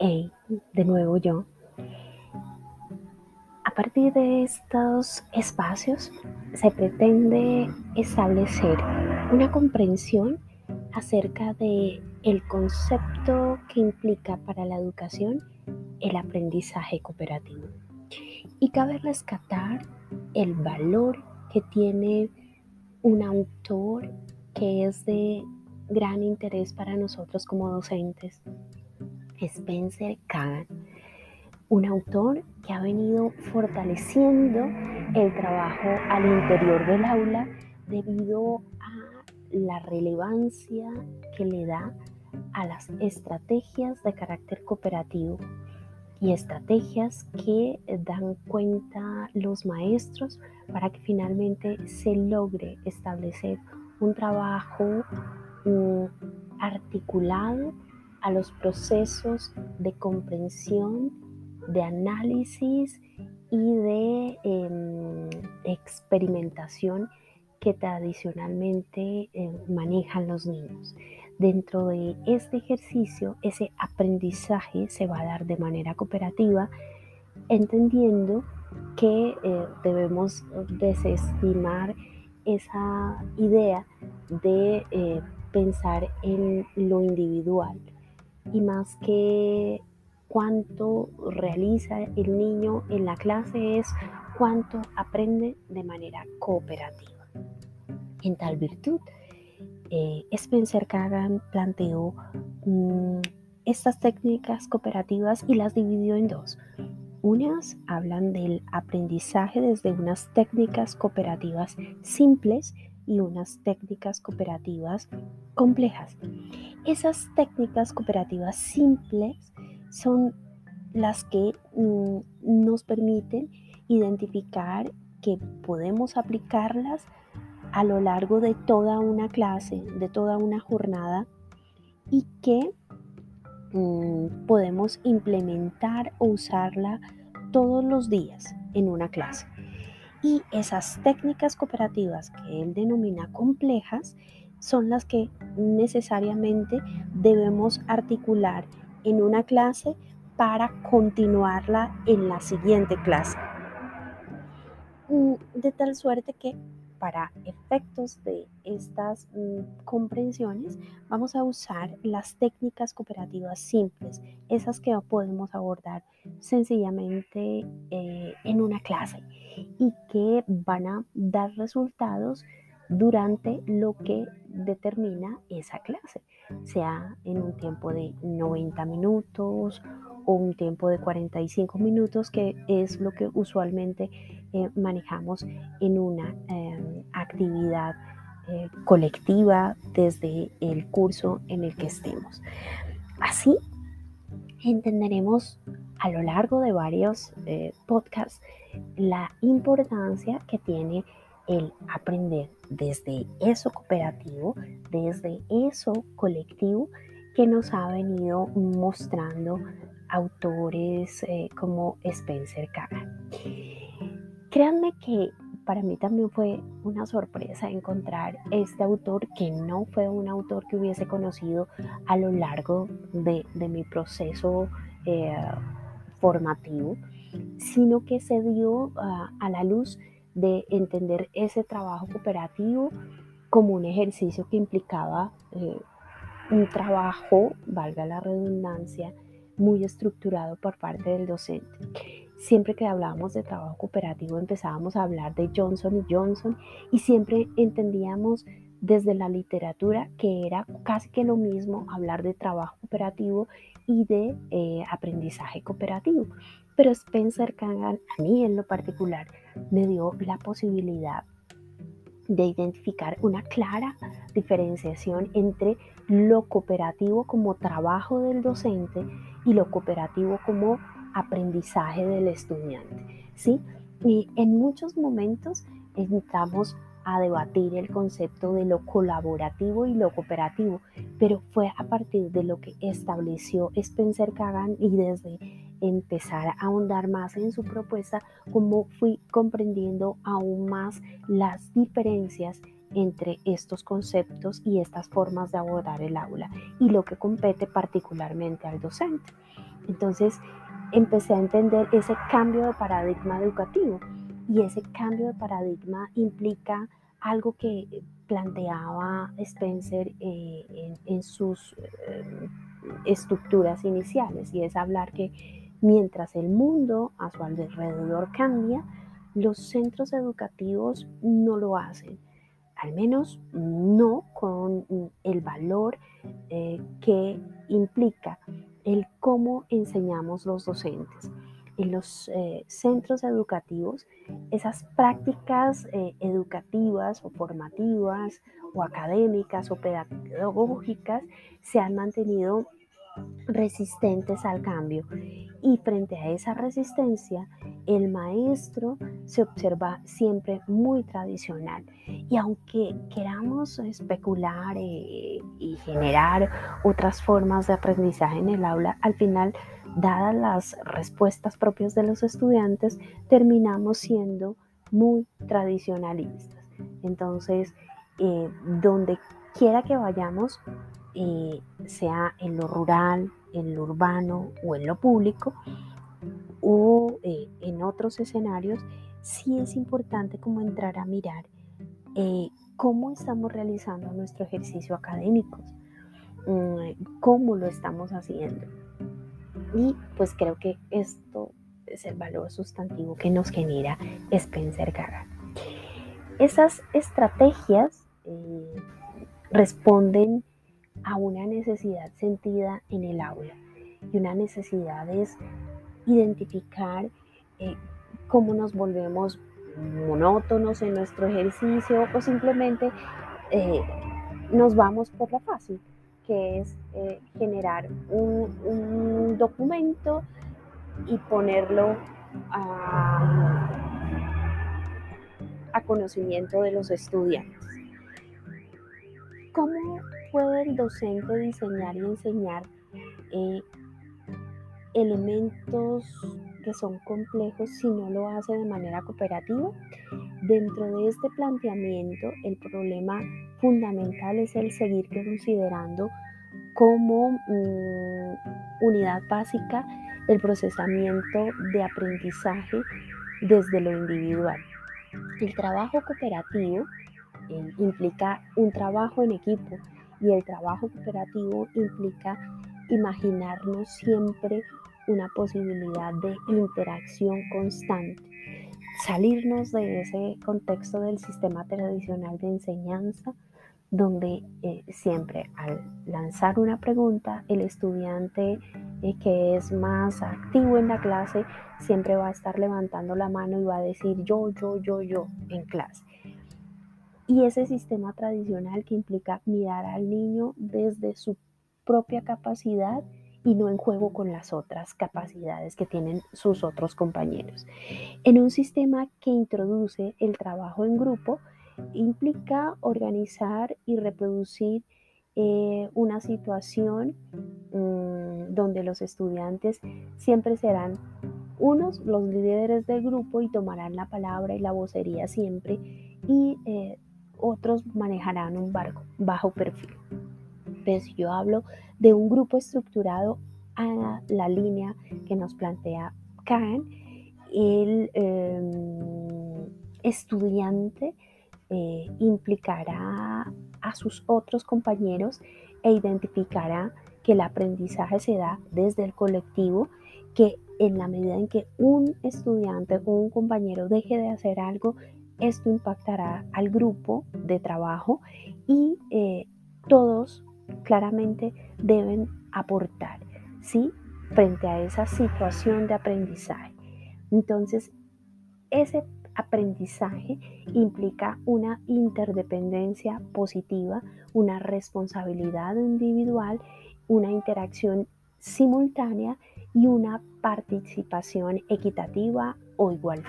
Hey, de nuevo yo. A partir de estos espacios se pretende establecer una comprensión acerca de el concepto que implica para la educación el aprendizaje cooperativo. Y cabe rescatar el valor que tiene un autor que es de gran interés para nosotros como docentes Spencer Kagan, un autor que ha venido fortaleciendo el trabajo al interior del aula debido a la relevancia que le da a las estrategias de carácter cooperativo y estrategias que dan cuenta los maestros para que finalmente se logre establecer un trabajo mm, articulado a los procesos de comprensión, de análisis y de em, experimentación que tradicionalmente eh, manejan los niños. Dentro de este ejercicio, ese aprendizaje se va a dar de manera cooperativa, entendiendo que eh, debemos desestimar esa idea de eh, pensar en lo individual y más que cuánto realiza el niño en la clase es cuánto aprende de manera cooperativa. En tal virtud, eh, Spencer Kagan planteó mm, estas técnicas cooperativas y las dividió en dos. Unas hablan del aprendizaje desde unas técnicas cooperativas simples y unas técnicas cooperativas complejas. Esas técnicas cooperativas simples son las que mm, nos permiten identificar que podemos aplicarlas a lo largo de toda una clase, de toda una jornada y que mm, podemos implementar o usarla todos los días en una clase. Y esas técnicas cooperativas que él denomina complejas son las que necesariamente debemos articular en una clase para continuarla en la siguiente clase. Mm, de tal suerte que para efectos de estas mm, comprensiones vamos a usar las técnicas cooperativas simples, esas que podemos abordar sencillamente eh, en una clase y que van a dar resultados durante lo que determina esa clase, sea en un tiempo de 90 minutos o un tiempo de 45 minutos, que es lo que usualmente eh, manejamos en una actividad eh, colectiva desde el curso en el que estemos. Así entenderemos a lo largo de varios eh, podcasts la importancia que tiene el aprender desde eso cooperativo, desde eso colectivo que nos ha venido mostrando autores eh, como Spencer Kagan. Créanme que para mí también fue una sorpresa encontrar este autor que no fue un autor que hubiese conocido a lo largo de, mi proceso eh, formativo, sino que se dio ah, a la luz de entender ese trabajo cooperativo como un ejercicio que implicaba eh, un trabajo, valga la redundancia, muy estructurado por parte del docente. Siempre que hablábamos de trabajo cooperativo empezábamos a hablar de Johnson y Johnson y siempre entendíamos desde la literatura que era casi que lo mismo hablar de trabajo cooperativo y de eh, aprendizaje cooperativo. Pero Spencer Kagan, a mí en lo particular, me dio la posibilidad de identificar una clara diferenciación entre lo cooperativo como trabajo del docente y lo cooperativo como aprendizaje del estudiante. ¿sí? Y en muchos momentos entramos a debatir el concepto de lo colaborativo y lo cooperativo, pero fue a partir de lo que estableció Spencer Kagan y desde empezar a ahondar más en su propuesta, como fui comprendiendo aún más las diferencias entre estos conceptos y estas formas de abordar el aula y lo que compete particularmente al docente. Entonces empecé a entender ese cambio de paradigma educativo. Y ese cambio de paradigma implica algo que planteaba Spencer eh, en, sus eh, estructuras iniciales y es hablar que mientras el mundo a su alrededor cambia, los centros educativos no lo hacen, al menos no con el valor eh, que implica cómo enseñamos los docentes. En los eh, centros educativos, esas prácticas eh, educativas o formativas o académicas o pedagógicas se han mantenido resistentes al cambio. Y frente a esa resistencia, el maestro se observa siempre muy tradicional. Y aunque queramos especular eh, y generar otras formas de aprendizaje en el aula, al final, dadas las respuestas propias de los estudiantes, terminamos siendo muy tradicionalistas. Entonces, eh, donde quiera que vayamos, eh, sea en lo rural, en lo urbano o en lo público, o eh, en otros escenarios, sí es importante como entrar a mirar eh, cómo estamos realizando nuestro ejercicio académico, mm, cómo lo estamos haciendo. Y pues creo que esto es el valor sustantivo que nos genera Spencer Gaga. Esas estrategias responden a una necesidad sentida en el aula. Y una necesidad es identificar eh, cómo nos volvemos monótonos en nuestro ejercicio o simplemente eh, nos vamos por la fácil, que es eh, generar un, documento y ponerlo a, a conocimiento de los estudiantes. ¿Cómo puede el docente diseñar y enseñar eh, elementos que son complejos si no lo hace de manera cooperativa? Dentro de este planteamiento, el problema fundamental es el seguir considerando como mm, unidad básica el procesamiento de aprendizaje desde lo individual. El trabajo cooperativo eh, implica un trabajo en equipo y el trabajo cooperativo implica imaginarnos siempre una posibilidad de interacción constante, salirnos de ese contexto del sistema tradicional de enseñanza donde eh, siempre al lanzar una pregunta, el estudiante eh, que es más activo en la clase siempre va a estar levantando la mano y va a decir yo, yo, yo, yo en clase. Y ese sistema tradicional que implica mirar al niño desde su propia capacidad y no en juego con las otras capacidades que tienen sus otros compañeros. En un sistema que introduce el trabajo en grupo, implica organizar y reproducir eh, una situación mm, donde los estudiantes siempre serán unos los líderes del grupo y tomarán la palabra y la vocería siempre y eh, otros manejarán un bajo perfil. Pero si yo hablo de un grupo estructurado a la línea que nos plantea Khan, el em, estudiante eh, implicará a sus otros compañeros e identificará que el aprendizaje se da desde el colectivo, que en la medida en que un estudiante o un compañero deje de hacer algo, esto impactará al grupo de trabajo y eh, todos claramente deben aportar, ¿sí? Frente a esa situación de aprendizaje. Entonces, ese aprendizaje implica una interdependencia positiva, una responsabilidad individual, una interacción simultánea y una participación equitativa o igual.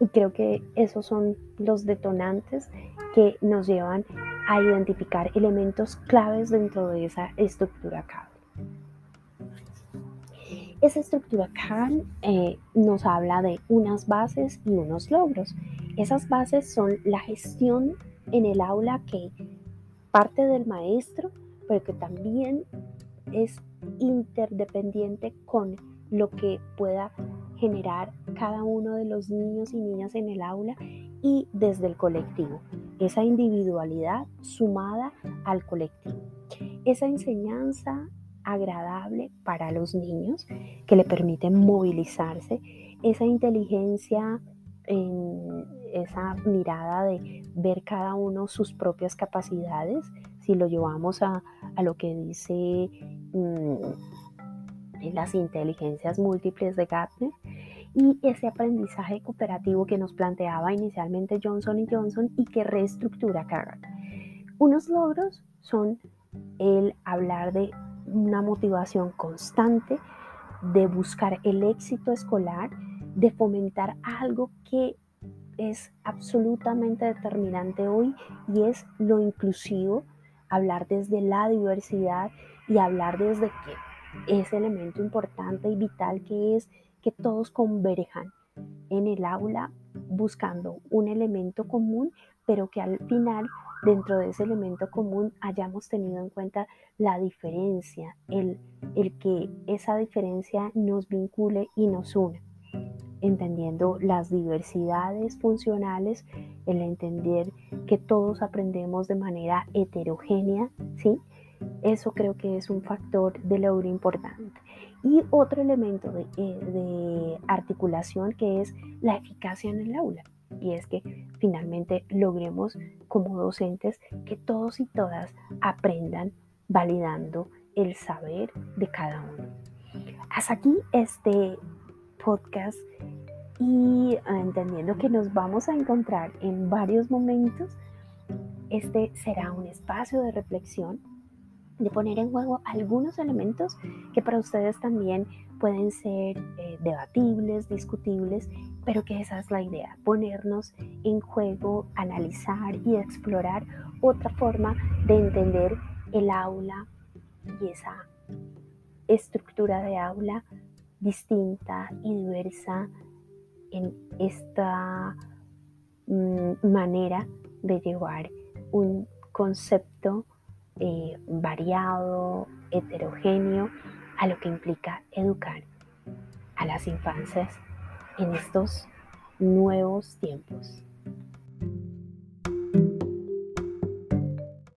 Y creo que esos son los detonantes que nos llevan a identificar elementos claves dentro de esa estructura CAD. Esa estructura CAD eh, nos habla de unas bases y unos logros. Esas bases son la gestión en el aula que parte del maestro, pero que también es interdependiente con lo que pueda generar cada uno de los niños y niñas en el aula y desde el colectivo. Esa individualidad sumada al colectivo. Esa enseñanza agradable para los niños que le permite movilizarse. Esa inteligencia en esa mirada de ver cada uno sus propias capacidades, si lo llevamos a, lo que dice las inteligencias múltiples de Gartner, y ese aprendizaje cooperativo que nos planteaba inicialmente Johnson Johnson y que reestructura Carrot. Unos logros son el hablar de una motivación constante, de buscar el éxito escolar, de fomentar algo que es absolutamente determinante hoy y es lo inclusivo, hablar desde la diversidad y hablar desde que ese elemento importante y vital que es que todos converjan en el aula buscando un elemento común, pero que al final dentro de ese elemento común hayamos tenido en cuenta la diferencia, el, el que esa diferencia nos vincule y nos una, entendiendo las diversidades funcionales, el entender que todos aprendemos de manera heterogénea, ¿sí? Eso creo que es un factor de logro importante. Y otro elemento de, eh, de, articulación que es la eficacia en el aula. Y es que finalmente logremos como docentes que todos y todas aprendan validando el saber de cada uno. Hasta aquí este podcast y eh, entendiendo que nos vamos a encontrar en varios momentos, este será un espacio de reflexión de poner en juego algunos elementos que para ustedes también pueden ser eh, debatibles, discutibles, pero que esa es la idea, ponernos en juego, analizar y explorar otra forma de entender el aula y esa estructura de aula distinta y diversa en esta mm, manera de llevar un concepto eh, variado, heterogéneo, a lo que implica educar a las infancias en estos nuevos tiempos.